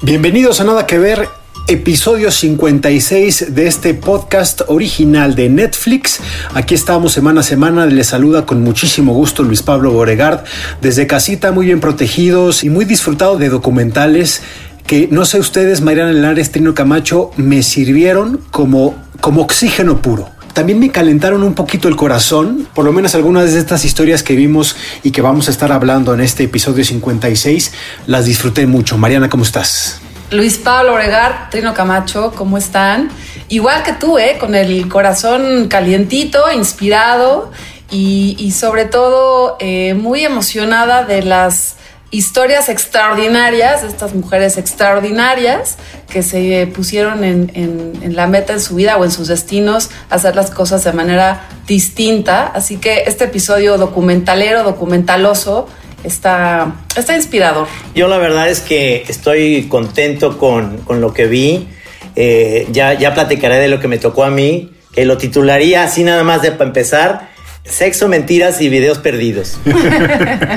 Bienvenidos a Nada que Ver, episodio 56 de este podcast original de Netflix. Aquí estamos semana a semana. Les saluda con muchísimo gusto Luis Pablo Boregard. Desde casita, muy bien protegidos y muy disfrutado de documentales que no sé ustedes, Mariana Linares, Trino Camacho, me sirvieron como, como oxígeno puro también me calentaron un poquito el corazón, por lo menos algunas de estas historias que vimos y que vamos a estar hablando en este episodio 56, las disfruté mucho. Mariana, ¿cómo estás? Luis Pablo Oregar, Trino Camacho, ¿cómo están? Igual que tú, ¿eh? Con el corazón calientito, inspirado y, sobre todo eh, muy emocionada de las historias extraordinarias, estas mujeres extraordinarias que se pusieron en, la meta en su vida o en sus destinos hacer las cosas de manera distinta. Así que este episodio documentalero, documentaloso, está, está inspirador. Yo la verdad es que estoy contento con, lo que vi. Eh, ya, ya platicaré de lo que me tocó a mí, que lo titularía así nada más de para empezar Sexo, mentiras y videos perdidos.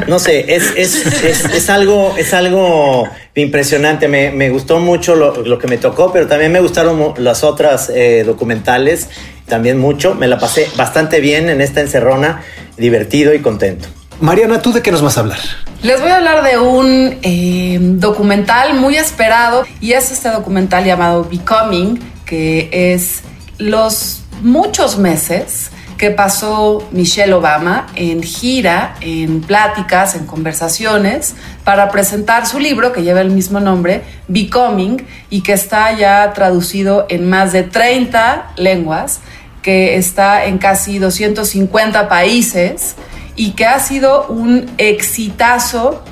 No sé, es, es, algo, es algo impresionante. Me, gustó mucho lo, que me tocó, pero también me gustaron las otras eh, documentales, también mucho. Me la pasé bastante bien en esta encerrona, divertido y contento. Mariana, ¿tú de qué nos vas a hablar? Les voy a hablar de un eh, documental muy esperado y es este documental llamado Becoming, que es los muchos meses que pasó Michelle Obama en gira, en pláticas, en conversaciones, para presentar su libro que lleva el mismo nombre, Becoming, y que está ya traducido en más de 30 lenguas, que está en casi 250 países y que ha sido un exitazo,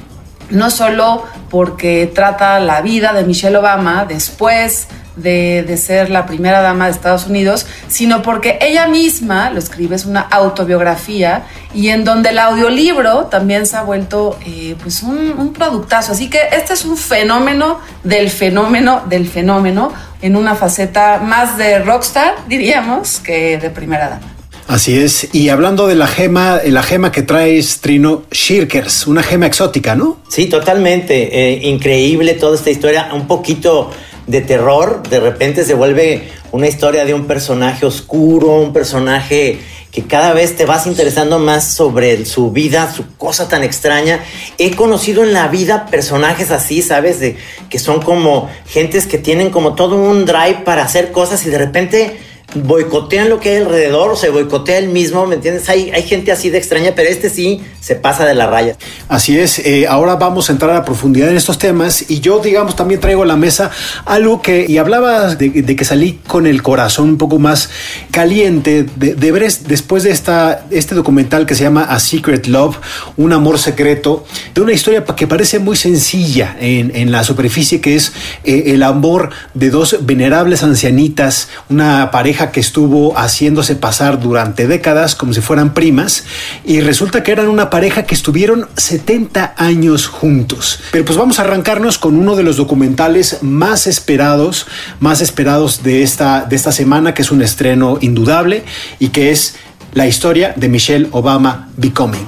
no solo porque trata la vida de Michelle Obama después de, ser la primera dama de Estados Unidos, sino porque ella misma lo escribe, es una autobiografía y en donde el audiolibro también se ha vuelto eh, pues un, un productazo. Así que este es un fenómeno del fenómeno del fenómeno en una faceta más de rockstar, diríamos, que de primera dama. Así es. Y hablando de la gema, la gema que traes, Trino, Shirkers, una gema exótica, ¿no? Sí, totalmente. Eh, increíble toda esta historia. Un poquito de terror, de repente se vuelve una historia de un personaje oscuro, un personaje que cada vez te vas interesando más sobre su vida, su cosa tan extraña. He conocido en la vida personajes así, ¿sabes? De, que son como gentes que tienen como todo un drive para hacer cosas y de repente boicotean lo que hay alrededor, se boicotea el mismo, ¿me entiendes? Hay, hay gente así de extraña, pero este sí se pasa de la raya. Así es, eh, ahora vamos a entrar a profundidad en estos temas y yo, digamos, también traigo a la mesa algo que, y hablaba de, que salí con el corazón un poco más caliente de, de ver después de esta, este documental que se llama A Secret Love, un amor secreto, de una historia que parece muy sencilla en, en la superficie, que es eh, el amor de dos venerables ancianitas, una pareja que estuvo haciéndose pasar durante décadas como si fueran primas y resulta que eran una pareja que estuvieron 70 años juntos. Pero pues vamos a arrancarnos con uno de los documentales más esperados, más esperados de esta, de esta semana, que es un estreno indudable y que es la historia de Michelle Obama Becoming.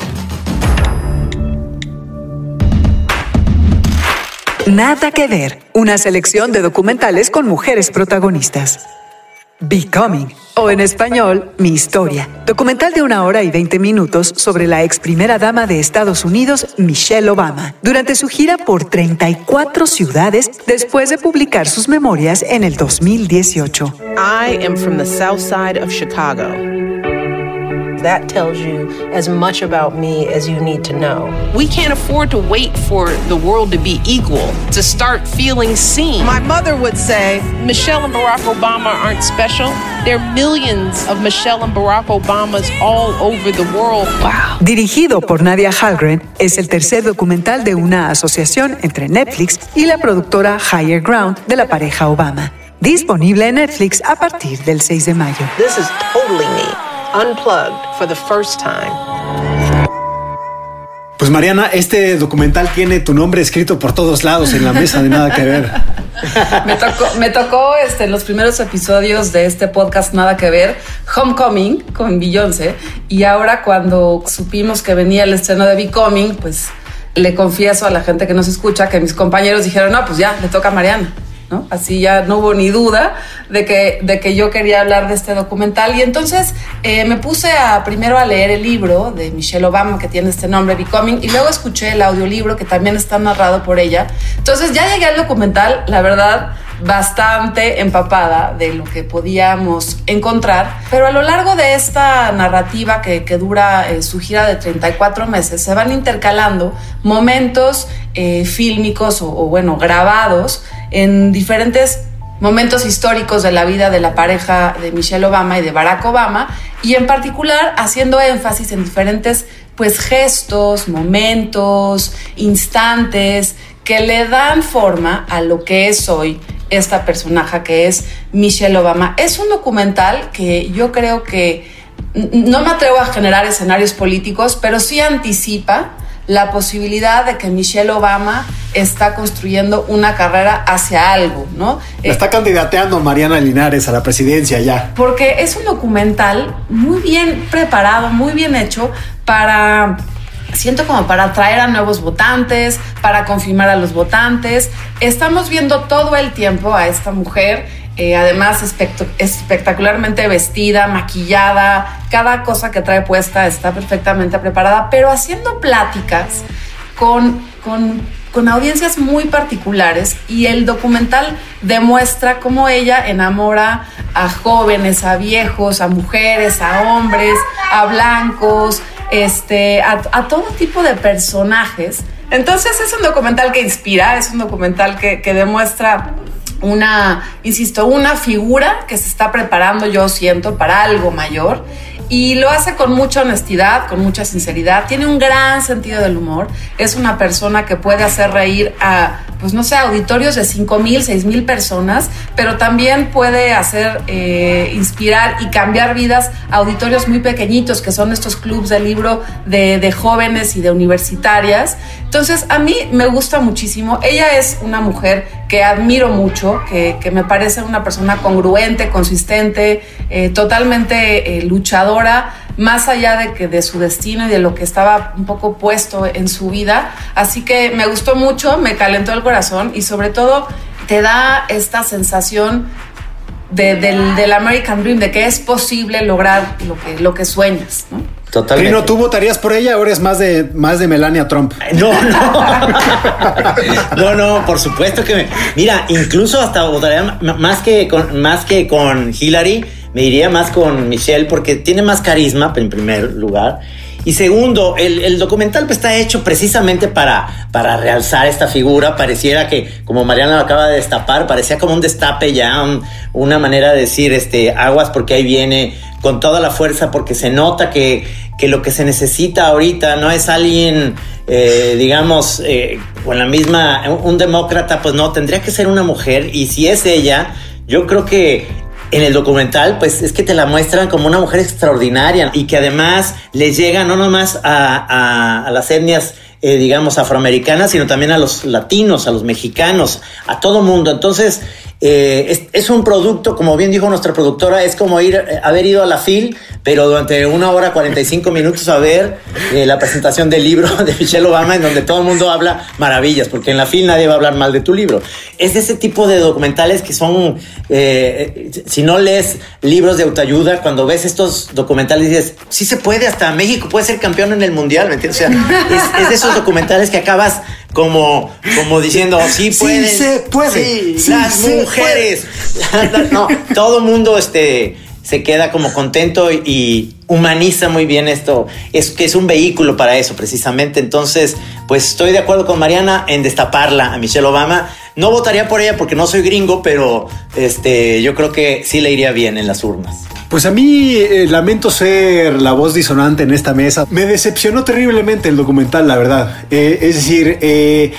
Nada que ver, una selección de documentales con mujeres protagonistas. Becoming, o en español, Mi Historia, documental de una hora y 20 minutos sobre la ex primera dama de Estados Unidos, Michelle Obama, durante su gira por 34 ciudades después de publicar sus memorias en el 2018. I am from the south side of Chicago. That tells you as much about me as you need to know. We can't afford to wait for the world to be equal to start feeling seen. My mother would say, Michelle and Barack Obama aren't special. There are millions of Michelle and Barack Obamas all over the world. Wow. Dirigido por Nadia Halgren, es el tercer documental de una asociación entre Netflix y la productora Higher Ground de la pareja Obama. Disponible en Netflix a partir del 6 de mayo. This is totally me, unplugged for the first time. Pues Mariana, este documental tiene tu nombre escrito por todos lados en la mesa de nada que ver. me tocó, me tocó este, los primeros episodios de este podcast Nada que ver, Homecoming con Beyoncé, y ahora cuando supimos que venía el estreno de Becoming, pues le confieso a la gente que nos escucha que mis compañeros dijeron, no, pues ya, le toca a Mariana. Así ya no hubo ni duda de que, de que yo quería hablar de este documental. Y entonces eh, me puse a, primero a leer el libro de Michelle Obama, que tiene este nombre, Becoming, y luego escuché el audiolibro que también está narrado por ella. Entonces ya llegué al documental, la verdad, bastante empapada de lo que podíamos encontrar, pero a lo largo de esta narrativa que, dura eh, su gira de 34 meses, se van intercalando momentos eh, fílmicos o, o, bueno, grabados en diferentes momentos históricos de la vida de la pareja de Michelle Obama y de Barack Obama, y en particular haciendo énfasis en diferentes pues gestos, momentos, instantes que le dan forma a lo que es hoy esta personaje que es Michelle Obama. Es un documental que yo creo que no me atrevo a generar escenarios políticos, pero sí anticipa la posibilidad de que Michelle Obama está construyendo una carrera hacia algo, ¿no? está candidateando Mariana Linares a la presidencia ya. Porque es un documental muy bien preparado, muy bien hecho para siento como para atraer a nuevos votantes, para confirmar a los votantes. Estamos viendo todo el tiempo a esta mujer, eh, además espectacularmente vestida, maquillada, cada cosa que trae puesta está perfectamente preparada, pero haciendo pláticas con, con, con audiencias muy particulares y el documental demuestra cómo ella enamora a jóvenes, a viejos, a mujeres, a hombres, a blancos, este, a, todo tipo de personajes. Entonces es un documental que inspira, es un documental que, que demuestra una, insisto, una figura que se está preparando, yo siento, para algo mayor. Y lo hace con mucha honestidad, con mucha sinceridad, tiene un gran sentido del humor, es una persona que puede hacer reír a, pues no sé, auditorios de 5 mil, 6 mil personas, pero también puede hacer, eh, inspirar y cambiar vidas a auditorios muy pequeñitos, que son estos clubs de libro de, de jóvenes y de universitarias. Entonces, a mí me gusta muchísimo, ella es una mujer que admiro mucho, que, que me parece una persona congruente, consistente, eh, totalmente eh, luchadora, más allá de que de su destino y de lo que estaba un poco puesto en su vida. Así que me gustó mucho, me calentó el corazón y sobre todo te da esta sensación del, del, American Dream, de que es posible lograr lo que, lo que sueñas, ¿no? Totalmente. no ¿tú votarías por ella? Ahora es más de, más de Melania Trump. No, no. no, no, por supuesto que me. Mira, incluso hasta votaría más que con, más que con Hillary, me iría más con Michelle porque tiene más carisma, en primer lugar. Y segundo, el, documental pues, está hecho precisamente para, para realzar esta figura. Pareciera que, como Mariana lo acaba de destapar, parecía como un destape ya, una manera de decir, este, aguas porque ahí viene con toda la fuerza, porque se nota que, que lo que se necesita ahorita no es alguien, eh, digamos, eh, con la misma, un demócrata, pues no, tendría que ser una mujer. Y si es ella, yo creo que en el documental, pues es que te la muestran como una mujer extraordinaria y que además le llega no nomás a, las etnias, eh, digamos, afroamericanas, sino también a los latinos, a los mexicanos, a todo mundo. Entonces, eh, es, un producto, como bien dijo nuestra productora, es como ir, eh, haber ido a la FIL, pero durante una hora 45 minutos a ver eh, la presentación del libro de Michelle Obama, en donde todo el mundo habla maravillas, porque en la FIL nadie va a hablar mal de tu libro. Es ese tipo de documentales que son, si no lees libros de autoayuda, cuando ves estos documentales dices, sí se puede, hasta México puede ser campeón en el mundial, ¿me entiendes? O sea, es, de esos documentales que acabas como, como diciendo, sí pueden. Sí se puede. Sí, las mujeres. no, todo mundo este, se queda como contento y, humaniza muy bien esto. Es que es un vehículo para eso, precisamente. Entonces, pues estoy de acuerdo con Mariana en destaparla a Michelle Obama. No votaría por ella porque no soy gringo, pero este, yo creo que sí le iría bien en las urnas. Pues a mí eh, lamento ser la voz disonante en esta mesa. Me decepcionó terriblemente el documental, la verdad. Eh, es decir, eh,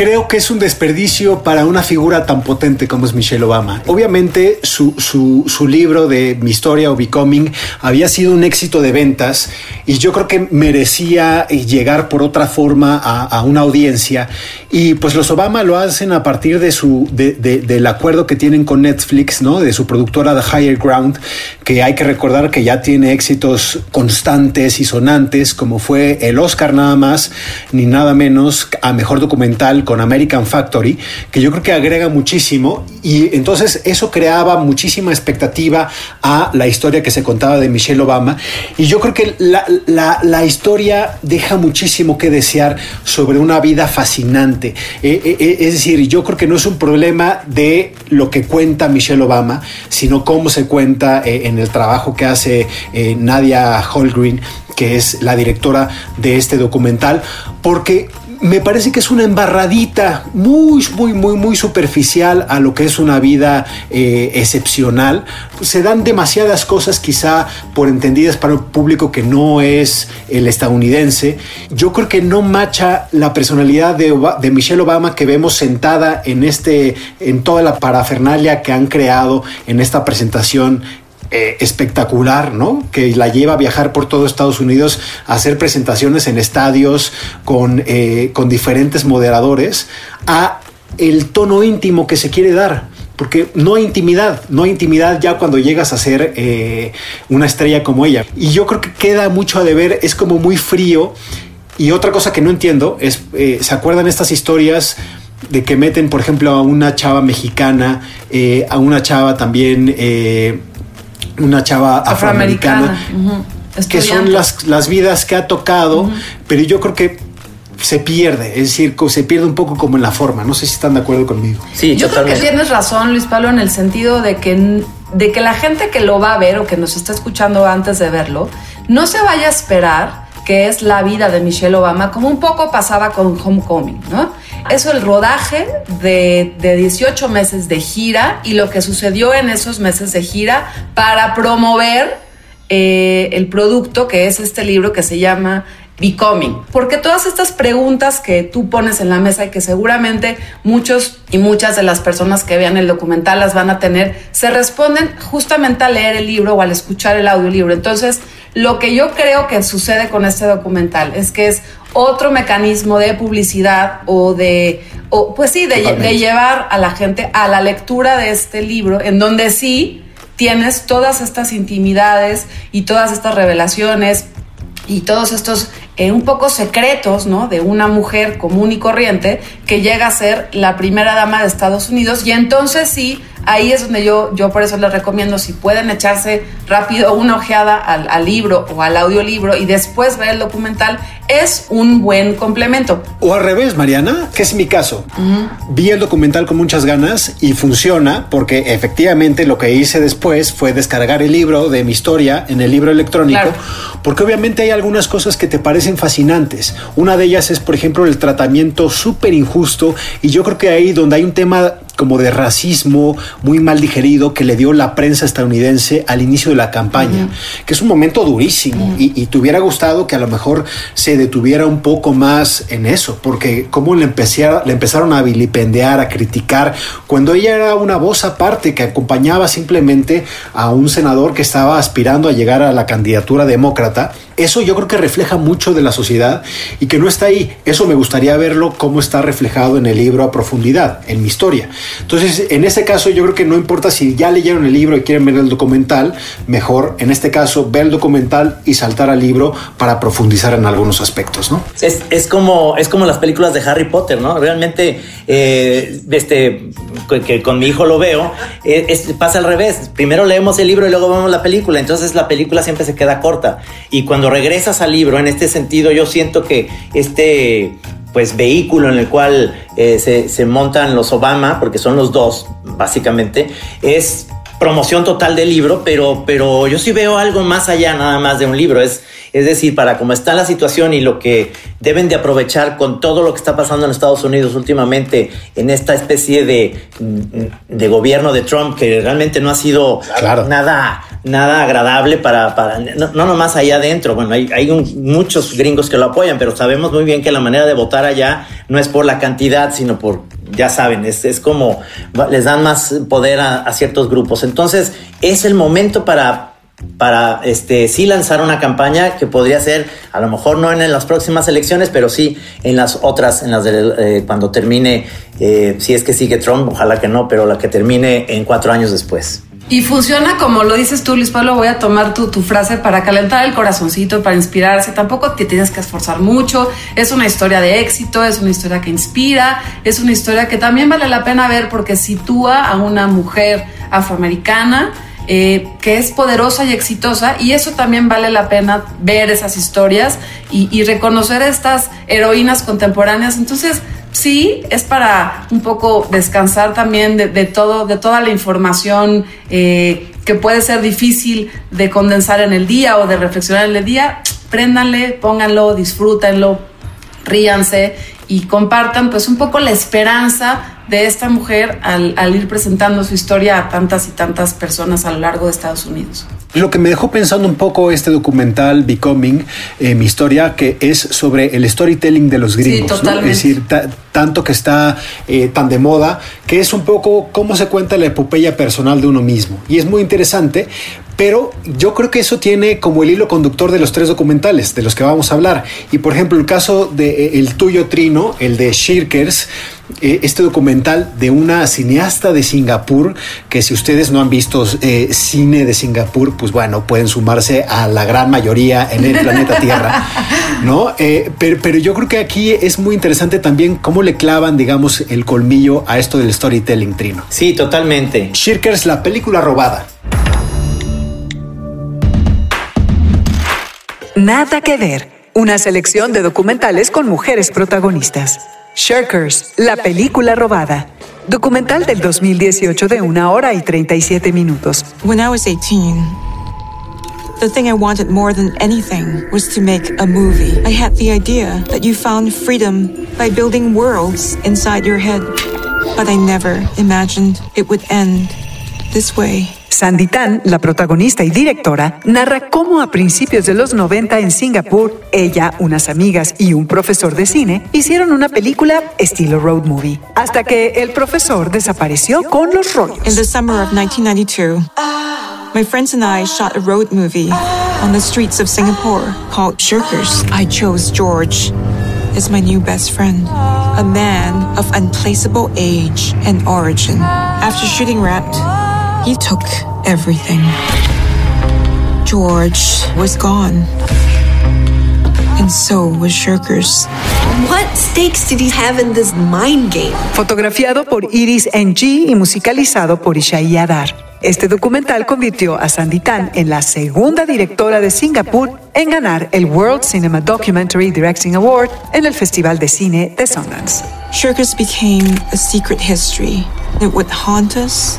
creo que es un desperdicio para una figura tan potente como es Michelle Obama. Obviamente su, su, libro de Mi historia o Becoming había sido un éxito de ventas y yo creo que merecía llegar por otra forma a, una audiencia y pues los Obama lo hacen a partir de su de, del acuerdo que tienen con Netflix, ¿no? De su productora The Higher Ground, que hay que recordar que ya tiene éxitos constantes y sonantes como fue el Oscar nada más ni nada menos a mejor documental con American Factory, que yo creo que agrega muchísimo y entonces eso creaba muchísima expectativa a la historia que se contaba de Michelle Obama y yo creo que la, la, historia deja muchísimo que desear sobre una vida fascinante. Eh, eh, eh, es decir, yo creo que no es un problema de lo que cuenta Michelle Obama, sino cómo se cuenta en el trabajo que hace Nadia Holgreen que es la directora de este documental, porque me parece que es una embarradita muy, muy, muy, muy superficial a lo que es una vida eh, excepcional. Se dan demasiadas cosas quizá por entendidas para un público que no es el estadounidense. Yo creo que no macha la personalidad de, de Michelle Obama que vemos sentada en, este, en toda la parafernalia que han creado en esta presentación eh, espectacular, ¿no? Que la lleva a viajar por todo Estados Unidos a hacer presentaciones en estadios con, eh, con diferentes moderadores, a el tono íntimo que se quiere dar. Porque no hay intimidad, no hay intimidad ya cuando llegas a ser eh, una estrella como ella. Y yo creo que queda mucho a deber, es como muy frío. Y otra cosa que no entiendo es, ¿se acuerdan estas historias de que meten, por ejemplo, a una chava mexicana, a una chava también una chava afroamericana, que son las, las, vidas que ha tocado, pero yo creo que se pierde, es decir, se pierde un poco como en la forma. No sé si están de acuerdo conmigo. Sí, yo creo que tienes razón, Luis Pablo, en el sentido de que, de que la gente que lo va a ver o que nos está escuchando antes de verlo, no se vaya a esperar que es la vida de Michelle Obama, como un poco pasaba con Homecoming, ¿no? Eso, el rodaje de, de 18 meses de gira y lo que sucedió en esos meses de gira para promover eh, el producto que es este libro que se llama Becoming. Porque todas estas preguntas que tú pones en la mesa y que seguramente muchos y muchas de las personas que vean el documental las van a tener, se responden justamente al leer el libro o al escuchar el audiolibro. Entonces, lo que yo creo que sucede con este documental es que es otro mecanismo de publicidad o de, o, pues sí, de, de llevar a la gente a la lectura de este libro, en donde sí tienes todas estas intimidades y todas estas revelaciones y todos estos eh, un poco secretos, ¿no? De una mujer común y corriente que llega a ser la primera dama de Estados Unidos y entonces sí ahí es donde yo, yo por eso les recomiendo, si pueden echarse rápido una ojeada al, libro o al audiolibro y después ver el documental, es un buen complemento. O al revés, Mariana, que es mi caso. Vi el documental con muchas ganas y funciona porque efectivamente lo que hice después fue descargar el libro de mi historia en el libro electrónico, porque obviamente hay algunas cosas que te parecen fascinantes. Una de ellas es, por ejemplo, el tratamiento súper injusto y yo creo que ahí donde hay un tema como de racismo muy mal digerido que le dio la prensa estadounidense al inicio de la campaña, que es un momento durísimo y, te hubiera gustado que a lo mejor se detuviera un poco más en eso, porque como le, le empezaron a vilipendiar, a criticar, cuando ella era una voz aparte que acompañaba simplemente a un senador que estaba aspirando a llegar a la candidatura demócrata, eso yo creo que refleja mucho de la sociedad y que no está ahí. Eso me gustaría verlo cómo está reflejado en el libro a profundidad, en mi historia. Entonces, en este caso yo creo que no importa si ya leyeron el libro y quieren ver el documental, mejor en este caso ver el documental y saltar al libro para profundizar en algunos aspectos, ¿no? Es, como, es como las películas de Harry Potter, ¿no? Realmente, eh, este, que con mi hijo lo veo, eh, pasa al revés. Primero leemos el libro y luego vemos la película, entonces la película siempre se queda corta. Y cuando regresas al libro, en este sentido, yo siento que este pues vehículo en el cual eh, se, montan los Obama, porque son los dos, básicamente, es promoción total del libro, pero, pero yo sí veo algo más allá nada más de un libro. Es, es decir, para cómo está la situación y lo que deben de aprovechar con todo lo que está pasando en Estados Unidos últimamente en esta especie de, de gobierno de Trump que realmente no ha sido nada, nada agradable para, para no, no, nomás allá adentro. Bueno, hay, hay muchos gringos que lo apoyan, pero sabemos muy bien que la manera de votar allá no es por la cantidad, sino por ya saben, es, es, como les dan más poder a, a, ciertos grupos. Entonces, es el momento para, para este, sí lanzar una campaña que podría ser, a lo mejor no en, las próximas elecciones, pero sí en las otras, en las de eh, cuando termine, eh, si es que sigue Trump, ojalá que no, pero la que termine en cuatro años después. Y funciona como lo dices tú, Luis Pablo, voy a tomar tu, tu frase para calentar el corazoncito, para inspirarse. Tampoco te tienes que esforzar mucho. Es una historia de éxito, es una historia que inspira, es una historia que también vale la pena ver porque sitúa a una mujer afroamericana eh, que es poderosa y exitosa y eso también vale la pena ver esas historias y, reconocer estas heroínas contemporáneas. Entonces, sí, es para un poco descansar también de, todo, de toda la información eh, que puede ser difícil de condensar en el día o de reflexionar en el día. Préndanle, pónganlo, disfrútenlo, ríanse y compartan pues un poco la esperanza de esta mujer al, al, ir presentando su historia a tantas y tantas personas a lo largo de Estados Unidos. Lo que me dejó pensando un poco este documental Becoming, eh, mi historia, que es sobre el storytelling de los gringos. Sí, totalmente. Es decir, tanto que está eh, tan de moda, que es un poco cómo se cuenta la epopeya personal de uno mismo. Y es muy interesante pero yo creo que eso tiene como el hilo conductor de los tres documentales de los que vamos a hablar. Y por ejemplo, el caso de eh, el tuyo Trino, el de Shirkers, eh, este documental de una cineasta de Singapur, que si ustedes no han visto eh, cine de Singapur, pues bueno, pueden sumarse a la gran mayoría en el planeta Tierra, ¿no? pero, pero, yo creo que aquí es muy interesante también cómo le clavan, digamos, el colmillo a esto del storytelling, Trino. Sí, totalmente. Shirkers, la película robada. Nada que ver. Una selección de documentales con mujeres protagonistas. Shirkers, la película robada. Documental del 2018 de una hora y 37 minutos. When I was 18, the thing I wanted more than anything was to make a movie. I had the idea that you found freedom by building worlds inside your head. But I never imagined it would end this way. Sandy Tan, la protagonista y directora, narra cómo a principios de los 90 en Singapur, ella, unas amigas y un profesor de cine hicieron una película estilo road movie, hasta que el profesor desapareció con los rollos. In the summer of 1992, my friends and I shot a road movie on the streets of Singapore called Shirkers. I chose George as my new best friend, a man of unplaceable age and origin. After shooting wrapped, He took everything. George was gone. And so was Shirkers. What stakes did he have in this mind game? Fotografiado por Iris NG y musicalizado por Ishai Adar. Este documental convirtió a Sandy Tan en la segunda directora de Singapur en ganar el World Cinema Documentary Directing Award en el Festival de Cine de Sundance. Shirkers became a secret history that would haunt us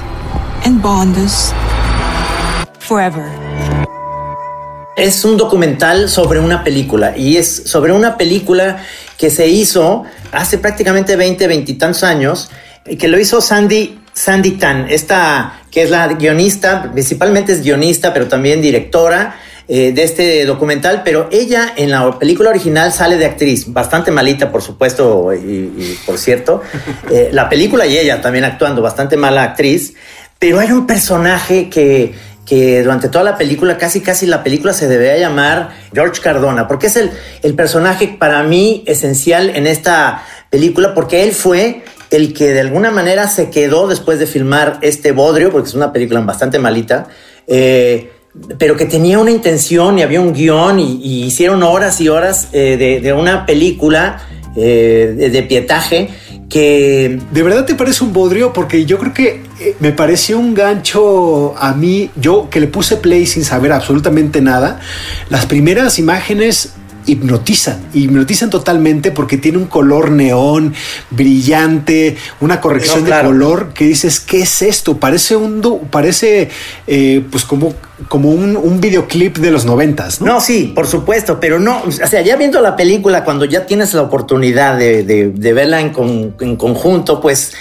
and bond us forever. Es un documental sobre una película y es sobre una película que se hizo hace prácticamente 20, 20 y tantos años y que lo hizo Sandy Sandy Tan, esta que es la guionista, principalmente es guionista, pero también directora eh, de este documental, pero ella en la película original sale de actriz, bastante malita, por supuesto, y, por cierto. Eh, la película y ella también actuando, bastante mala actriz. Pero hay un personaje que, que durante toda la película, casi casi la película se debería llamar George Cardona, porque es el, el personaje para mí esencial en esta película, porque él fue el que de alguna manera se quedó después de filmar este bodrio, porque es una película bastante malita, eh, pero que tenía una intención y había un guion y, hicieron horas y horas eh, de, una película eh, de, de pietaje que... ¿De verdad te parece un bodrio? Porque yo creo que me pareció un gancho a mí, yo que le puse play sin saber absolutamente nada. Las primeras imágenes hipnotizan, hipnotizan totalmente porque tiene un color neón brillante, una corrección No, claro. de color que dices, ¿qué es esto? Parece un, parece eh, pues como, como un, un videoclip de los noventas, ¿no? No, sí, por supuesto, pero no, o sea, ya viendo la película, cuando ya tienes la oportunidad de, de- de verla en, con- en conjunto, pues,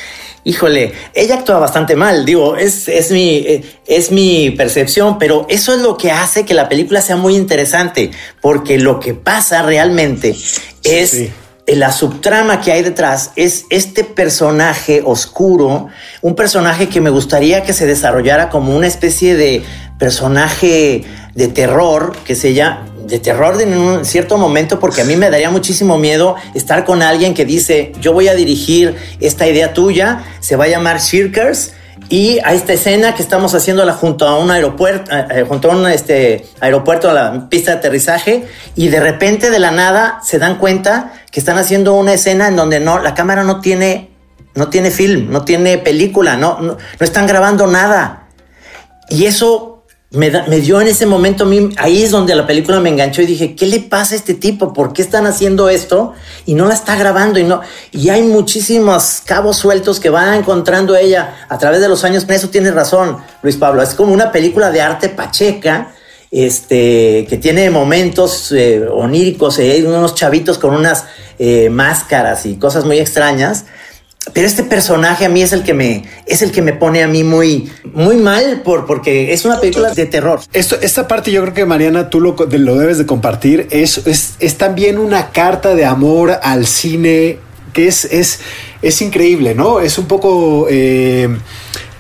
híjole, ella actúa bastante mal, digo, es, es, mi, eh, es mi percepción, pero eso es lo que hace que la película sea muy interesante, porque lo que pasa realmente es... Sí. eh, La subtrama que hay detrás es este personaje oscuro, un personaje que me gustaría que se desarrollara como una especie de personaje de terror, que se llama de terror en un cierto momento, porque a mí me daría muchísimo miedo estar con alguien que dice, yo voy a dirigir esta idea tuya, se va a llamar Shirkers, y a esta escena que estamos haciéndola junto a un aeropuerto, eh, eh, junto a un este, aeropuerto, a la pista de aterrizaje, y de repente de la nada se dan cuenta que están haciendo una escena en donde no, la cámara no tiene, no tiene film, no tiene película, no, no, no están grabando nada. Y eso me, da- me dio en ese momento, a mí, ahí es donde la película me enganchó y dije, ¿qué le pasa a este tipo? ¿Por qué están haciendo esto? Y no la está grabando y no. Y hay muchísimos cabos sueltos que va encontrando ella a través de los años. Eso tienes razón, Luis Pablo. Es como una película de arte pacheca. Este, que tiene momentos eh, oníricos, eh, unos chavitos con unas eh, máscaras y cosas muy extrañas. Pero este personaje a mí es el que me es el que me pone a mí muy muy mal por porque es una película de terror. Esto, esta parte yo creo que Mariana tú lo, lo debes de compartir. Es, es, es también una carta de amor al cine que es, es, es increíble, ¿no? Es un poco eh,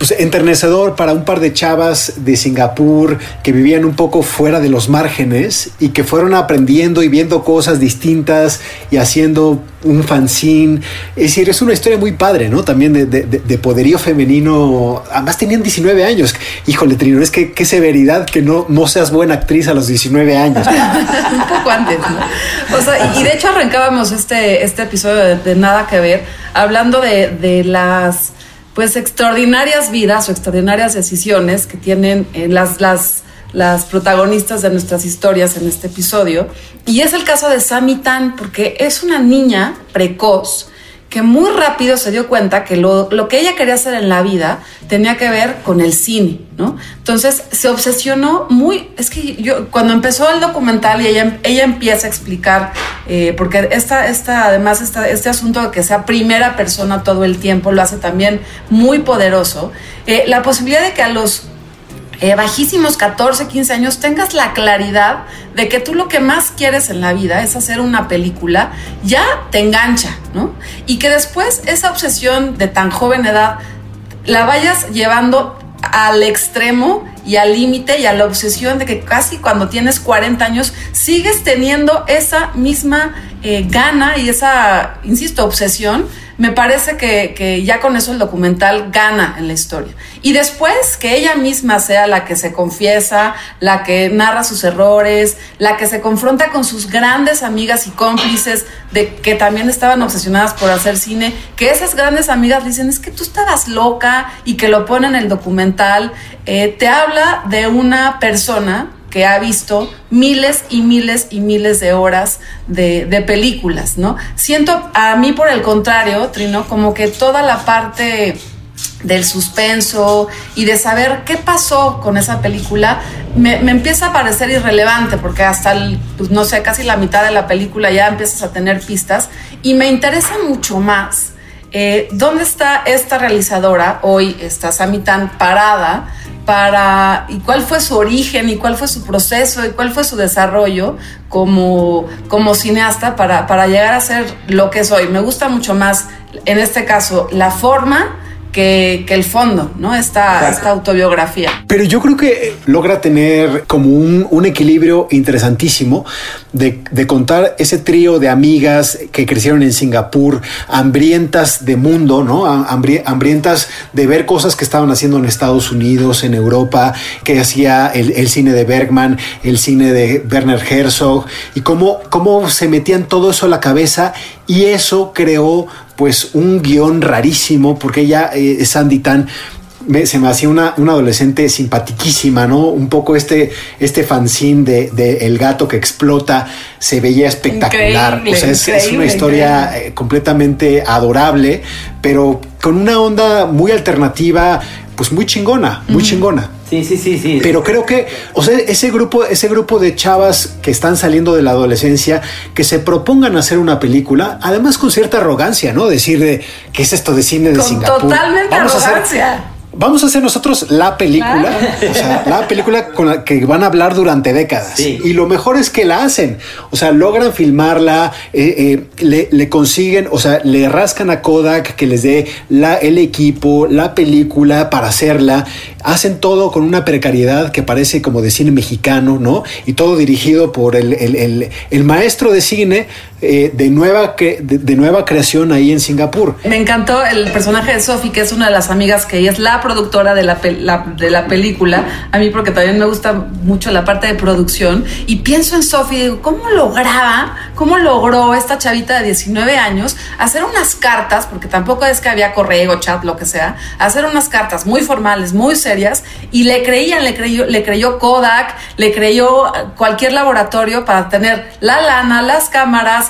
pues, enternecedor para un par de chavas de Singapur que vivían un poco fuera de los márgenes y que fueron aprendiendo y viendo cosas distintas y haciendo un fanzine. Es decir, es una historia muy padre, ¿no? También de, de- de- de poderío femenino. Además tenían 19 años. Híjole, Trino, es que qué severidad que no, no seas buena actriz a los 19 años. un poco antes, ¿no? O sea, y de hecho arrancábamos este, este episodio de, de Nada que ver, hablando de, de las pues extraordinarias vidas o extraordinarias decisiones que tienen eh, las, las, las protagonistas de nuestras historias en este episodio. Y es el caso de Sami Tan, porque es una niña precoz que muy rápido se dio cuenta que lo, lo que ella quería hacer en la vida tenía que ver con el cine, ¿no? Entonces se obsesionó muy, es que yo, cuando empezó el documental y ella, ella empieza a explicar, eh, porque esta, esta, además esta, este asunto de que sea primera persona todo el tiempo lo hace también muy poderoso, eh, la posibilidad de que a los eh, bajísimos 14, 15 años tengas la claridad de que tú lo que más quieres en la vida es hacer una película, ya te engancha, ¿no? Y que después esa obsesión de tan joven edad la vayas llevando al extremo y al límite y a la obsesión de que casi cuando tienes 40 años sigues teniendo esa misma eh, gana y esa, insisto, obsesión, me parece que, que ya con eso el documental gana en la historia. Y después que ella misma sea la que se confiesa, la que narra sus errores, la que se confronta con sus grandes amigas y cómplices de que también estaban obsesionadas por hacer cine, que esas grandes amigas dicen es que tú estabas loca y que lo ponen en el documental, eh, te habla de una persona que ha visto miles y miles y miles de horas de, de, películas, ¿no? Siento a mí por el contrario, Trino, como que toda la parte del suspenso y de saber qué pasó con esa película me, me empieza a parecer irrelevante porque hasta el, pues, no sé, casi la mitad de la película ya empiezas a tener pistas y me interesa mucho más eh, dónde está esta realizadora hoy, está Samitan parada para y cuál fue su origen y cuál fue su proceso y cuál fue su desarrollo como, como cineasta para, para llegar a ser lo que soy. Me gusta mucho más, en este caso, la forma que, que, el fondo, ¿no? Esta, autobiografía. Pero yo creo que logra tener como un, un equilibrio interesantísimo de, de, contar ese trío de amigas que crecieron en Singapur, hambrientas de mundo, ¿no? Hambri hambrientas de ver cosas que estaban haciendo en Estados Unidos, en Europa, que hacía el, el cine de Bergman, el cine de Werner Herzog, y cómo, cómo se metían todo eso a la cabeza y eso creó pues un guion rarísimo, porque ella, eh, Sandy Tan, me- se me hacía una, una adolescente simpatiquísima, ¿no? Un poco este, este fanzine de, de El gato que explota se veía espectacular. Increíble, o sea, es, una historia eh, completamente adorable, pero con una onda muy alternativa, pues muy chingona, muy chingona. Sí, sí, sí, sí. Pero creo que, o sea, ese grupo, ese grupo de chavas que están saliendo de la adolescencia, que se propongan hacer una película, además con cierta arrogancia, ¿no? Decir de qué es esto de cine de Con Singapur. totalmente a hacer- arrogancia. Vamos a hacer nosotros la película, o sea, la película con la que van a hablar durante décadas. Sí. Y lo mejor es que la hacen, o sea, logran filmarla, eh, eh, le, le consiguen, o sea, le rascan a Kodak que les dé la, el equipo, la película para hacerla. Hacen todo con una precariedad que parece como de cine mexicano, ¿no? Y todo dirigido por el, el- el- el maestro de cine eh, de, nueva, de, nueva creación ahí en Singapur. Me encantó el personaje de Sophie, que es una de las amigas que ella es la productora de la, de la película. A mí porque también me gusta mucho la parte de producción. Y pienso en Sophie y digo, ¿cómo lograba, cómo logró esta chavita de 19 años hacer unas cartas, porque tampoco es que había correo, chat, lo que sea, hacer unas cartas muy formales, muy serias, y le creían, le creyó, le creyó Kodak, le creyó cualquier laboratorio para tener la lana, las cámaras,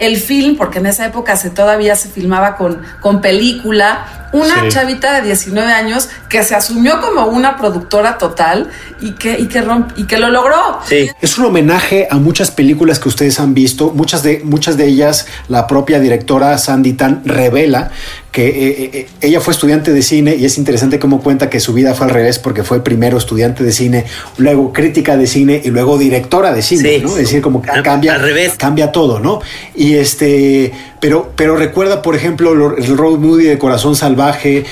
el film, porque en esa época se todavía se filmaba con, con película. Una Sí. chavita de 19 años que se asumió como una productora total y que, y que, romp- y que lo logró. Sí. Es un homenaje a muchas películas que ustedes han visto, muchas de, muchas de ellas la propia directora Sandy Tan revela que eh, eh, ella fue estudiante de cine y es interesante cómo cuenta que su vida fue al revés porque fue primero estudiante de cine, luego crítica de cine y luego directora de cine, Sí. ¿no? Es decir, como que Al- cambia, al revés. cambia todo, ¿no? Y este, pero, pero recuerda, por ejemplo, lo- el road movie de Corazón Salvaje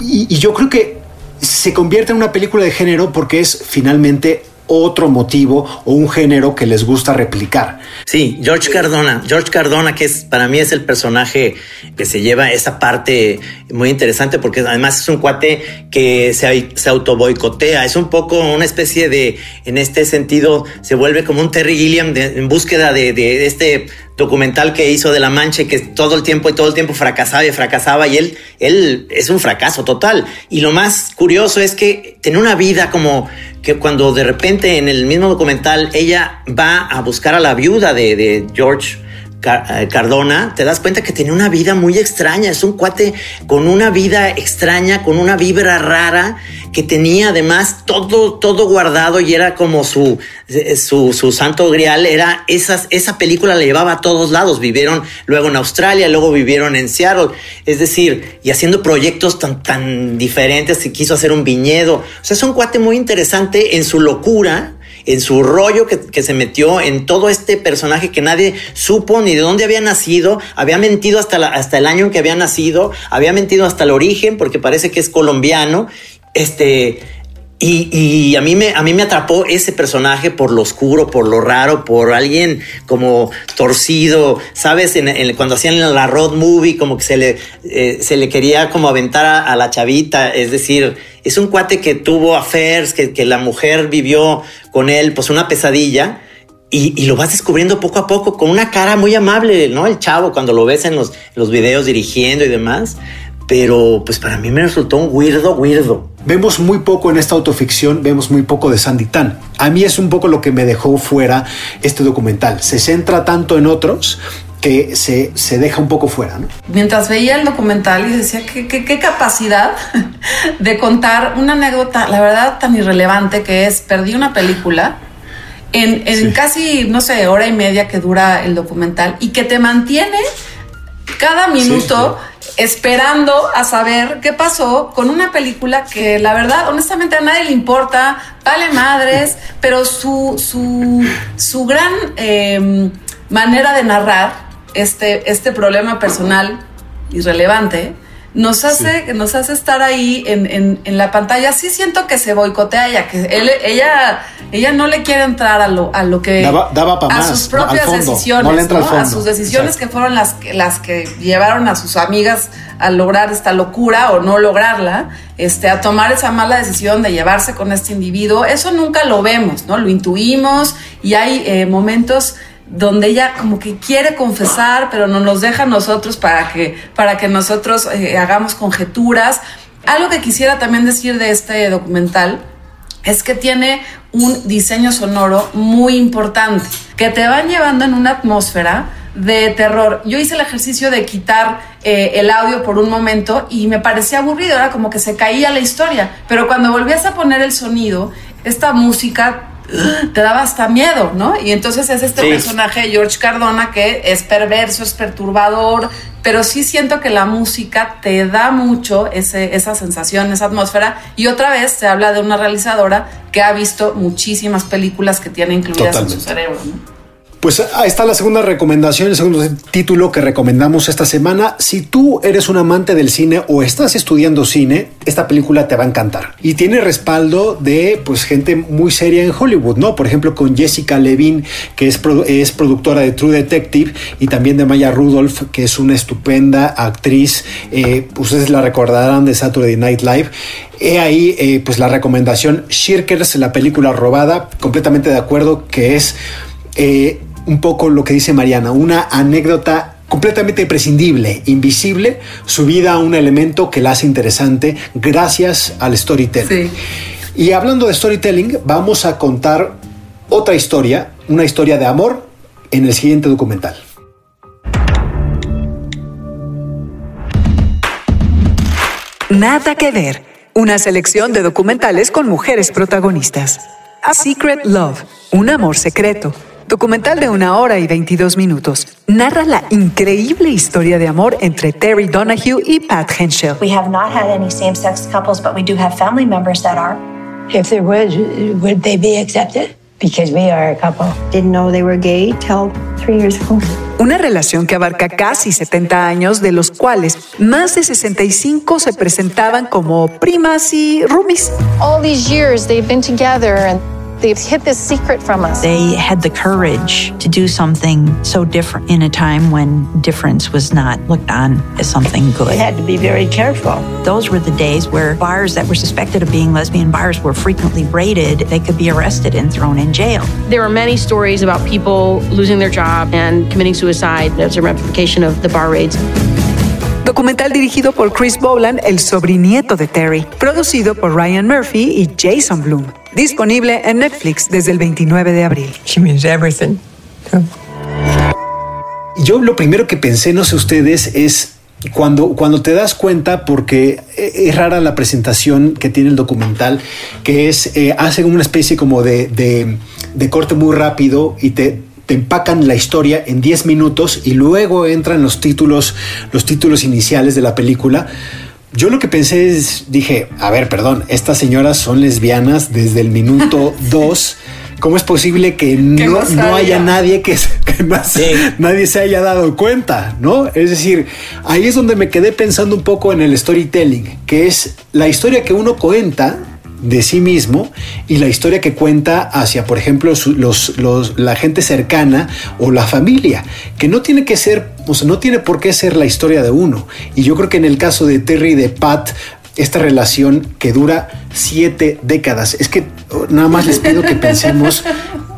y, y yo creo que se convierte en una película de género porque es finalmente otro motivo o un género que les gusta replicar. Sí, George Cardona. George Cardona, que es para mí es el personaje que se lleva esa parte muy interesante porque además es un cuate que se, se autoboicotea. Es un poco una especie de, en este sentido, se vuelve como un Terry Gilliam en búsqueda de, de este documental que hizo de La Mancha que todo el tiempo y todo el tiempo fracasaba y fracasaba y él, él es un fracaso total. Y lo más curioso es que tiene una vida como que cuando de repente en el mismo documental ella va a buscar a la viuda de George Eh, Cardona, te das cuenta que tenía una vida muy extraña. Es un cuate con una vida extraña, con una vibra rara, que tenía además todo, todo guardado y era como su, eh, su, su santo grial. Era esas, esa película la llevaba a todos lados. Vivieron luego en Australia, luego vivieron en Seattle. Es decir, y haciendo proyectos tan, tan diferentes. Se quiso hacer un viñedo. O sea, es un cuate muy interesante en su locura en su rollo que, que, se metió en todo este personaje que nadie supo ni de dónde había nacido, había mentido hasta, la, hasta el año en que había nacido, había mentido hasta el origen porque parece que es colombiano, este... Y, a, mí me, a mí me atrapó ese personaje por lo oscuro, por lo raro, por alguien como torcido, ¿sabes? En, en, cuando hacían la road movie, como que se le, eh, se le quería como aventar a, la chavita, es decir, es un cuate que tuvo affairs, que, que la mujer vivió con él, pues una pesadilla. Y, lo vas descubriendo poco a poco con una cara muy amable, ¿no? El chavo cuando lo ves en los, los videos dirigiendo y demás. Pero pues para mí me resultó un weirdo, weirdo. Vemos muy poco en esta autoficción, vemos muy poco de Sandy Tan. A mí es un poco lo que me dejó fuera este documental. Se centra tanto en otros que se, se deja un poco fuera. ¿no? Mientras veía el documental y decía qué, qué, qué capacidad de contar una anécdota, la verdad, tan irrelevante que es, perdí una película en, en sí. casi, no sé, hora y media que dura el documental y que te mantiene cada minuto sí, sí. Esperando a saber qué pasó con una película que la verdad, honestamente, a nadie le importa, vale madres, pero su, su, su gran eh, manera de narrar este, este problema personal irrelevante nos hace, sí. nos hace estar ahí en, en, en, la pantalla. Sí siento que se boicotea ella, que él, ella, ella no le quiere entrar a lo, a lo que daba, daba a más, sus propias no, decisiones, no ¿no? a sus decisiones Exacto. que fueron las que, las que llevaron a sus amigas a lograr esta locura o no lograrla, este, a tomar esa mala decisión de llevarse con este individuo. Eso nunca lo vemos, ¿no? Lo intuimos y hay eh, momentos donde ella como que quiere confesar, pero no nos deja a nosotros para que, para que nosotros eh, hagamos conjeturas. Algo que quisiera también decir de este documental es que tiene un diseño sonoro muy importante, que te van llevando en una atmósfera de terror. Yo hice el ejercicio de quitar eh, el audio por un momento y me parecía aburrido, era como que se caía la historia, pero cuando volvías a poner el sonido, esta música te daba hasta miedo, ¿no? Y entonces es este personaje, George Cardona, que es perverso, es perturbador, pero sí siento que la música te da mucho ese, esa sensación, esa atmósfera. Y otra vez se habla de una realizadora que ha visto muchísimas películas que tiene incluidas en su cerebro, ¿no? Pues ahí está la segunda recomendación, el segundo título que recomendamos esta semana. Si tú eres un amante del cine o estás estudiando cine, esta película te va a encantar. Y tiene respaldo de pues gente muy seria en Hollywood, ¿no? Por ejemplo, con Jessica Levine, que es, es productora de True Detective, y también de Maya Rudolph, que es una estupenda actriz. Eh, ustedes la recordarán de Saturday Night Live. He ahí eh, pues la recomendación Shirkers, la película robada, completamente de acuerdo que es... Eh, un poco lo que dice Mariana, una anécdota completamente imprescindible, invisible, subida a un elemento que la hace interesante gracias al storytelling. Y hablando de storytelling, vamos a contar otra historia, una historia de amor en el siguiente documental. Nada que ver, una selección de documentales con mujeres protagonistas. A Secret Love, un amor secreto documental de una hora y 22 minutos, narra la increíble historia de amor entre Terry Donahue y Pat Henschel. We have not had any same-sex couples, but we do have family members that are. If there was, would they be accepted? Because we are a couple. Didn't know they were gay till three years ago. Una relación que abarca casi 70 años, de los cuales más de 65 se presentaban como primas y roomies. All these years they've been together and They've hid this secret from us. They had the courage to do something so different in a time when difference was not looked on as something good. They had to be very careful. Those were the days where bars that were suspected of being lesbian bars were frequently raided. They could be arrested and thrown in jail. There are many stories about people losing their job and committing suicide as a ramification of the bar raids. Documental dirigido por Chris Boland, el sobrinieto de Terry. Producido por Ryan Murphy y Jason Bloom. Disponible en Netflix desde el 29 de abril. She means everything. Yo lo primero que pensé, no sé ustedes, es cuando, cuando te das cuenta, porque es rara la presentación que tiene el documental, que es, eh, hace una especie como de, de, de corte muy rápido y te, te empacan la historia en 10 minutos y luego entran los títulos, los títulos iniciales de la película. Yo lo que pensé es, dije, a ver, perdón, estas señoras son lesbianas desde el minuto 2. ¿Cómo es posible que no, no, haya nadie que, que más, nadie se haya dado cuenta? ¿No? Es decir, ahí es donde me quedé pensando un poco en el storytelling, que es la historia que uno cuenta de sí mismo y la historia que cuenta hacia, por ejemplo, los, los, la gente cercana o la familia, que no tiene que ser, o no tiene por qué ser la historia de uno. Y yo creo que en el caso de Terry y de Pat, esta relación que dura siete décadas, es que oh, nada más les pido que pensemos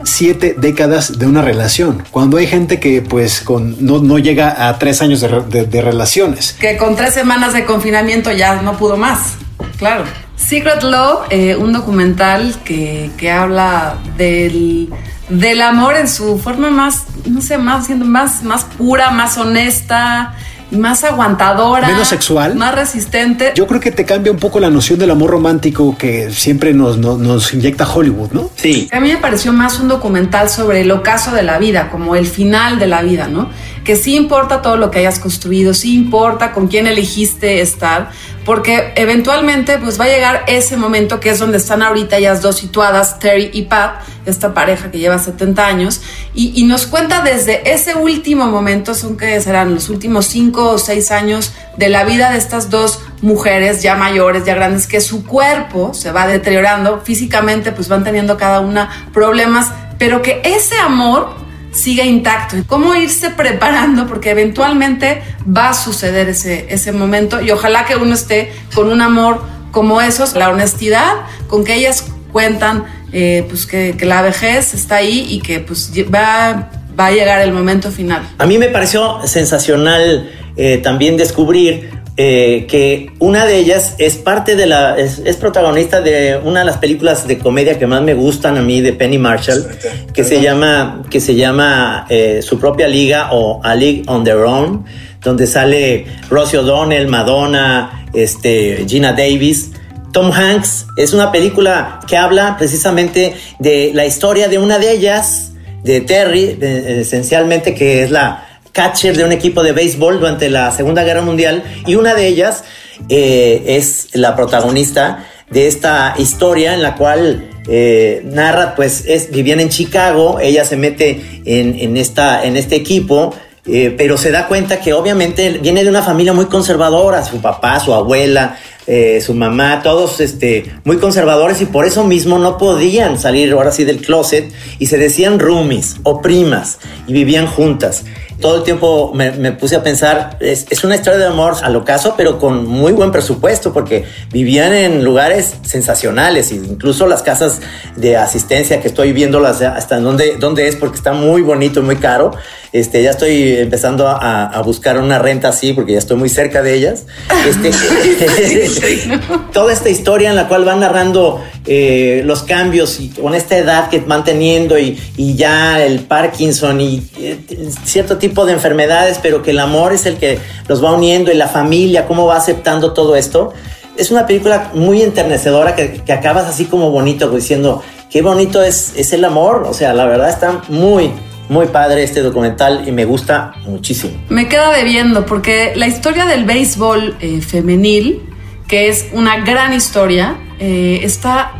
siete décadas de una relación, cuando hay gente que pues con, no, no llega a tres años de, de relaciones. Que con tres semanas de confinamiento ya no pudo más, claro. Secret Love, eh, un documental que, que habla del, del, amor en su forma más, no sé, más siendo más, más pura, más honesta, más aguantadora, menos sexual, más resistente. Yo creo que te cambia un poco la noción del amor romántico que siempre nos, nos, nos, inyecta Hollywood, ¿no? Sí. A mí me pareció más un documental sobre el ocaso de la vida, como el final de la vida, ¿no? Que sí importa todo lo que hayas construido, sí importa con quién elegiste estar, porque eventualmente pues va a llegar ese momento que es donde están ahorita ellas dos situadas, Terry y Pat, esta pareja que lleva 70 años, y, y nos cuenta desde ese último momento, son que serán los últimos cinco o seis años de la vida de estas dos mujeres ya mayores, ya grandes, que su cuerpo se va deteriorando, físicamente pues van teniendo cada una problemas, pero que ese amor siga intacto. ¿Cómo irse preparando? Porque eventualmente va a suceder ese, ese momento y ojalá que uno esté con un amor como esos, la honestidad con que ellas cuentan eh, pues que, que, la vejez está ahí y que pues va, va a llegar el momento final. A mí me pareció sensacional eh, también descubrir eh, que una de ellas es parte de la, es, es, protagonista de una de las películas de comedia que más me gustan a mí de Penny Marshall, que se llama, que se llama eh, su propia liga o A League on Their Own, donde sale Rosie O'Donnell, Madonna, este, Gina Davis. Tom Hanks es una película que habla precisamente de la historia de una de ellas, de Terry, esencialmente que es la catcher de un equipo de béisbol durante la Segunda Guerra Mundial y una de ellas eh, es la protagonista de esta historia en la cual eh, narra, pues es, vivían en Chicago, ella se mete en, esta, en este equipo, eh, pero se da cuenta que obviamente viene de una familia muy conservadora, su papá, su abuela, eh, su mamá, todos este, muy conservadores y por eso mismo no podían salir ahora sí del closet y se decían roomies o primas y vivían juntas todo el tiempo me, me puse a pensar, es, es, una historia de amor al ocaso, pero con muy buen presupuesto, porque vivían en lugares sensacionales, incluso las casas de asistencia que estoy viéndolas hasta dónde, dónde es, porque está muy bonito y muy caro. Este, ya estoy empezando a, a, buscar una renta así, porque ya estoy muy cerca de ellas. Este, toda esta historia en la cual van narrando eh, los cambios y con esta edad que van teniendo y, y ya el Parkinson y eh, cierto tipo de enfermedades, pero que el amor es el que los va uniendo y la familia, cómo va aceptando todo esto. Es una película muy enternecedora que, acabas así como bonito, diciendo, qué bonito es, es el amor. O sea, la verdad está muy, muy padre este documental y me gusta muchísimo. Me queda debiendo porque la historia del béisbol eh, femenil, que es una gran historia, eh, está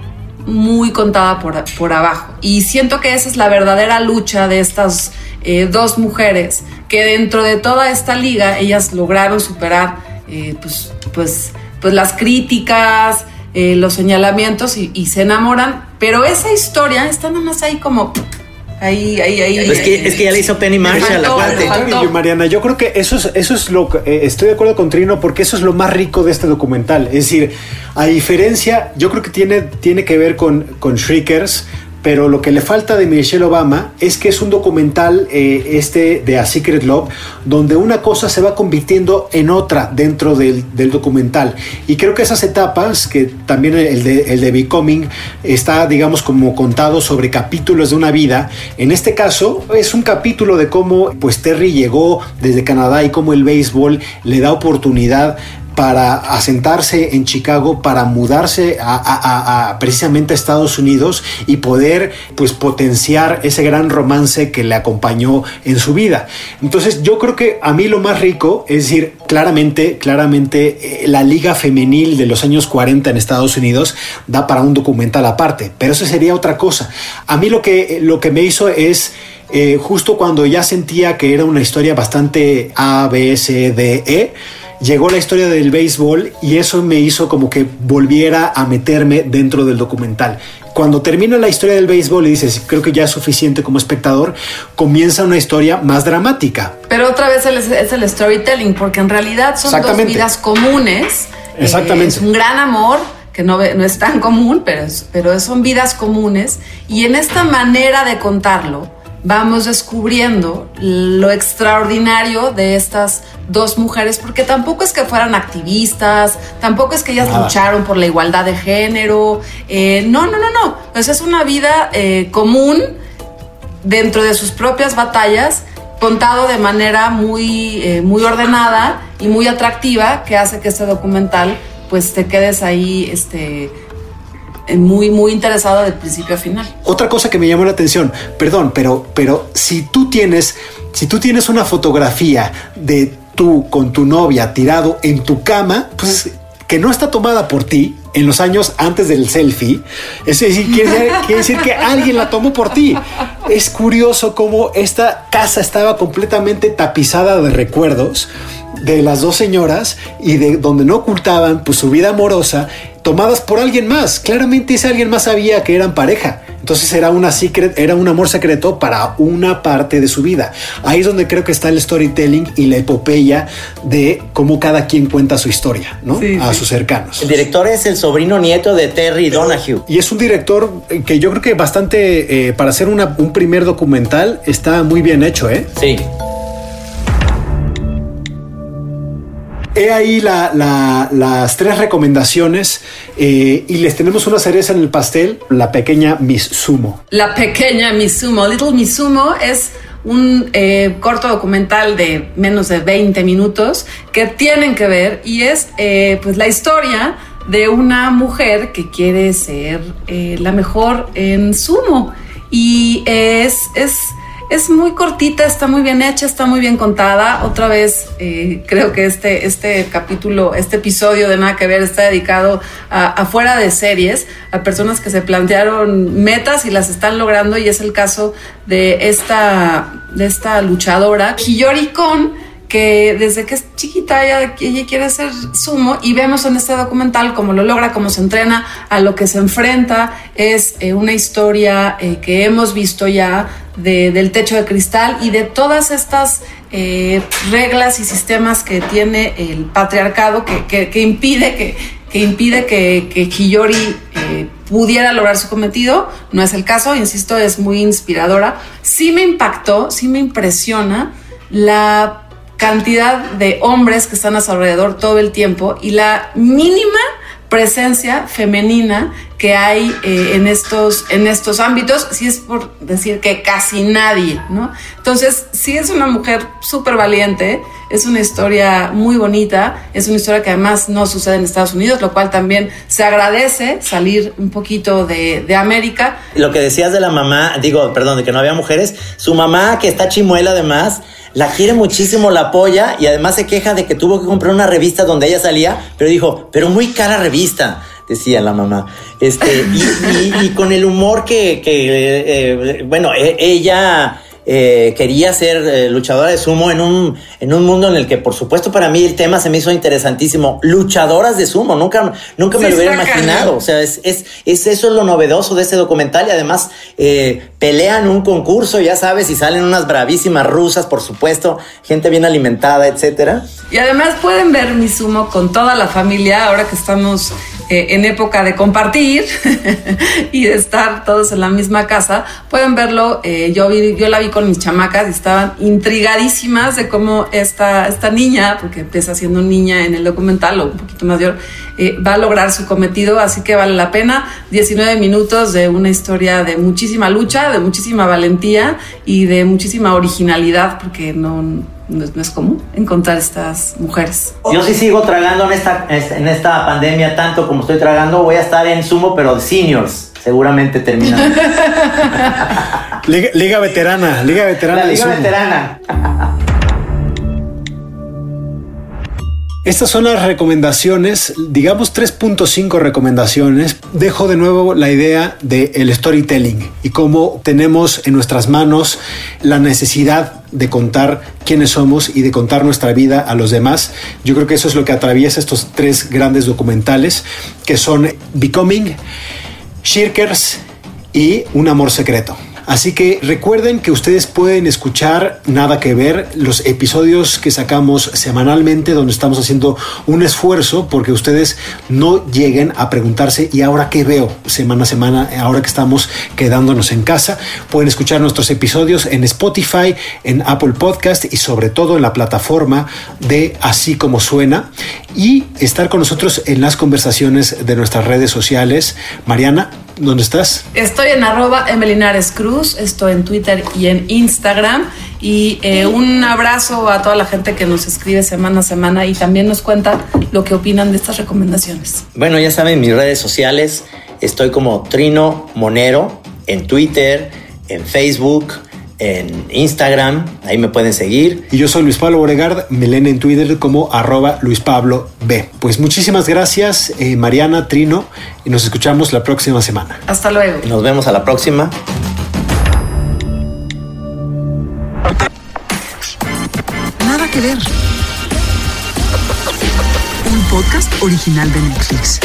muy contada por, por abajo. Y siento que esa es la verdadera lucha de estas eh, dos mujeres que dentro de toda esta liga ellas lograron superar eh, pues, pues, pues las críticas, eh, los señalamientos y, y, se enamoran, pero esa historia está nada más ahí como... Ahí, ahí, ahí. Es que, es que ya le hizo Penny Marshall la parte. Mariana, yo creo que eso es, eso es lo que eh, estoy de acuerdo con Trino porque eso es lo más rico de este documental. Es decir, a diferencia, yo creo que tiene, tiene que ver con, con Shriekers, pero lo que le falta de Michelle Obama es que es un documental eh, este de A Secret Love donde una cosa se va convirtiendo en otra dentro del, del documental. Y creo que esas etapas que también el de, el de Becoming está digamos como contado sobre capítulos de una vida en este caso es un capítulo de cómo pues Terry llegó desde Canadá y cómo el béisbol le da oportunidad para asentarse en Chicago, para mudarse a, precisamente a Estados Unidos y poder pues potenciar ese gran romance que le acompañó en su vida. Entonces yo creo que a mí lo más rico es decir, claramente, claramente eh, la liga femenil de los años 40 en Estados Unidos da para un documental aparte, pero eso sería otra cosa. A mí lo que, lo que me hizo es... Eh, justo cuando ya sentía que era una historia bastante A, B, C, D, E, llegó la historia del béisbol y eso me hizo como que volviera a meterme dentro del documental. Cuando termina la historia del béisbol y dices, creo que ya es suficiente como espectador, comienza una historia más dramática. Pero otra vez es el storytelling, porque en realidad son dos vidas comunes. Exactamente. Eh, es un gran amor que no, no es tan común, pero, pero son vidas comunes. Y en esta manera de contarlo, vamos descubriendo lo extraordinario de estas dos mujeres, porque tampoco es que fueran activistas, tampoco es que ellas Nada. lucharon por la igualdad de género, eh, no, no, no, no, pues es una vida eh, común dentro de sus propias batallas, contado de manera muy, eh, muy ordenada y muy atractiva, que hace que este documental pues te quedes ahí, este muy, muy interesado del principio a final. Otra cosa que me llamó la atención, perdón, pero, pero si tú tienes, si tú tienes una fotografía de tú con tu novia tirado en tu cama, pues que no está tomada por ti en los años antes del selfie, es decir, quiere, quiere decir que alguien la tomó por ti. Es curioso cómo esta casa estaba completamente tapizada de recuerdos de las dos señoras y de donde no ocultaban pues su vida amorosa tomadas por alguien más. Claramente ese alguien más sabía que eran pareja. Entonces era una secret, era un amor secreto para una parte de su vida. Ahí es donde creo que está el storytelling y la epopeya de cómo cada quien cuenta su historia, ¿no? Sí, a sí. sus cercanos. El director es el sobrino nieto de Terry Donahue. Y es un director que yo creo que bastante, eh, para hacer una, un primer documental, está muy bien hecho, ¿eh? Sí. He ahí la, la, las tres recomendaciones eh, y les tenemos una cereza en el pastel, la pequeña Miss Sumo. La pequeña Miss Sumo, Little Miss Sumo es un eh, corto documental de menos de 20 minutos que tienen que ver y es eh, pues la historia de una mujer que quiere ser la mejor en sumo y es, es es muy cortita, está muy bien hecha, está muy bien contada. Otra vez, eh, creo que este, este capítulo, este episodio de Nada que Ver está dedicado a, afuera de series, a personas que se plantearon metas y las están logrando. Y es el caso de esta, de esta luchadora, Hiyori Kon que desde que es chiquita ella, ella, quiere ser sumo y vemos en este documental cómo lo logra, cómo se entrena, a lo que se enfrenta. Es eh, una historia eh, que hemos visto ya de, del techo de cristal y de todas estas eh, reglas y sistemas que tiene el patriarcado que, que, impide que, que impide que, que Hiyori pudiera lograr su cometido. No es el caso, insisto, es muy inspiradora. Sí me impactó, sí me impresiona la cantidad de hombres que están a su alrededor todo el tiempo y la mínima presencia femenina que hay eh, en, estos, en estos ámbitos, si es por decir que casi nadie, ¿no? Entonces, sí es una mujer súper valiente, es una historia muy bonita, es una historia que además no sucede en Estados Unidos, lo cual también se agradece salir un poquito de, de América. Lo que decías de la mamá, digo, perdón, de que no había mujeres, su mamá que está chimuela además, la quiere muchísimo, la apoya y además se queja de que tuvo que comprar una revista donde ella salía, pero dijo, pero muy cara revista decía la mamá. Este, y, con el humor que, que eh, bueno, e, ella eh, quería ser eh, luchadora de sumo en un, en un mundo en el que, por supuesto, para mí el tema se me hizo interesantísimo. Luchadoras de sumo, nunca, nunca me lo hubiera imaginado. O sea, es, es, es, eso es lo novedoso de ese documental y además eh, pelean un concurso, ya sabes, y salen unas bravísimas rusas, por supuesto, gente bien alimentada, etcétera. Y además pueden ver mi sumo con toda la familia ahora que estamos eh, en época de compartir y de estar todos en la misma casa, pueden verlo. Eh, yo, vi, yo la vi con mis chamacas y estaban intrigadísimas de cómo esta, esta niña, porque empieza siendo niña en el documental o un poquito mayor, eh, va a lograr su cometido. Así que vale la pena. 19 minutos de una historia de muchísima lucha, de muchísima valentía y de muchísima originalidad, porque no no, es común encontrar estas mujeres. Yo sí sigo tragando en esta, en esta pandemia tanto como estoy tragando, voy a estar en sumo, pero de seniors. Seguramente terminando. liga, veterana, liga veterana. La liga veterana. Estas son las recomendaciones, digamos 3.5 recomendaciones. Dejo de nuevo la idea del storytelling y cómo tenemos en nuestras manos la necesidad de contar quiénes somos y de contar nuestra vida a los demás. Yo creo que eso es lo que atraviesa estos tres grandes documentales que son Becoming, Shirkers y Un amor secreto. Así que recuerden que ustedes pueden escuchar Nada que ver, los episodios que sacamos semanalmente donde estamos haciendo un esfuerzo porque ustedes no lleguen a preguntarse ¿y ahora qué veo? Semana a semana, ahora que estamos quedándonos en casa. Pueden escuchar nuestros episodios en Spotify, en Apple Podcast y sobre todo en la plataforma de Así como suena y estar con nosotros en las conversaciones de nuestras redes sociales. Mariana, ¿dónde estás? Estoy en arroba Emelinares Cruz, estoy en Twitter y en Instagram. Y eh, un abrazo a toda la gente que nos escribe semana a semana y también nos cuenta lo que opinan de estas recomendaciones. Bueno, ya saben, mis redes sociales, estoy como Trino Monero en Twitter, en Facebook en Instagram, ahí me pueden seguir. Y yo soy Luis Pablo Boregard, me leen en Twitter como arroba Luis Pablo B. Pues muchísimas gracias, eh, Mariana, Trino, y nos escuchamos la próxima semana. Hasta luego. Nos vemos a la próxima. Nada que ver. Un podcast original de Netflix.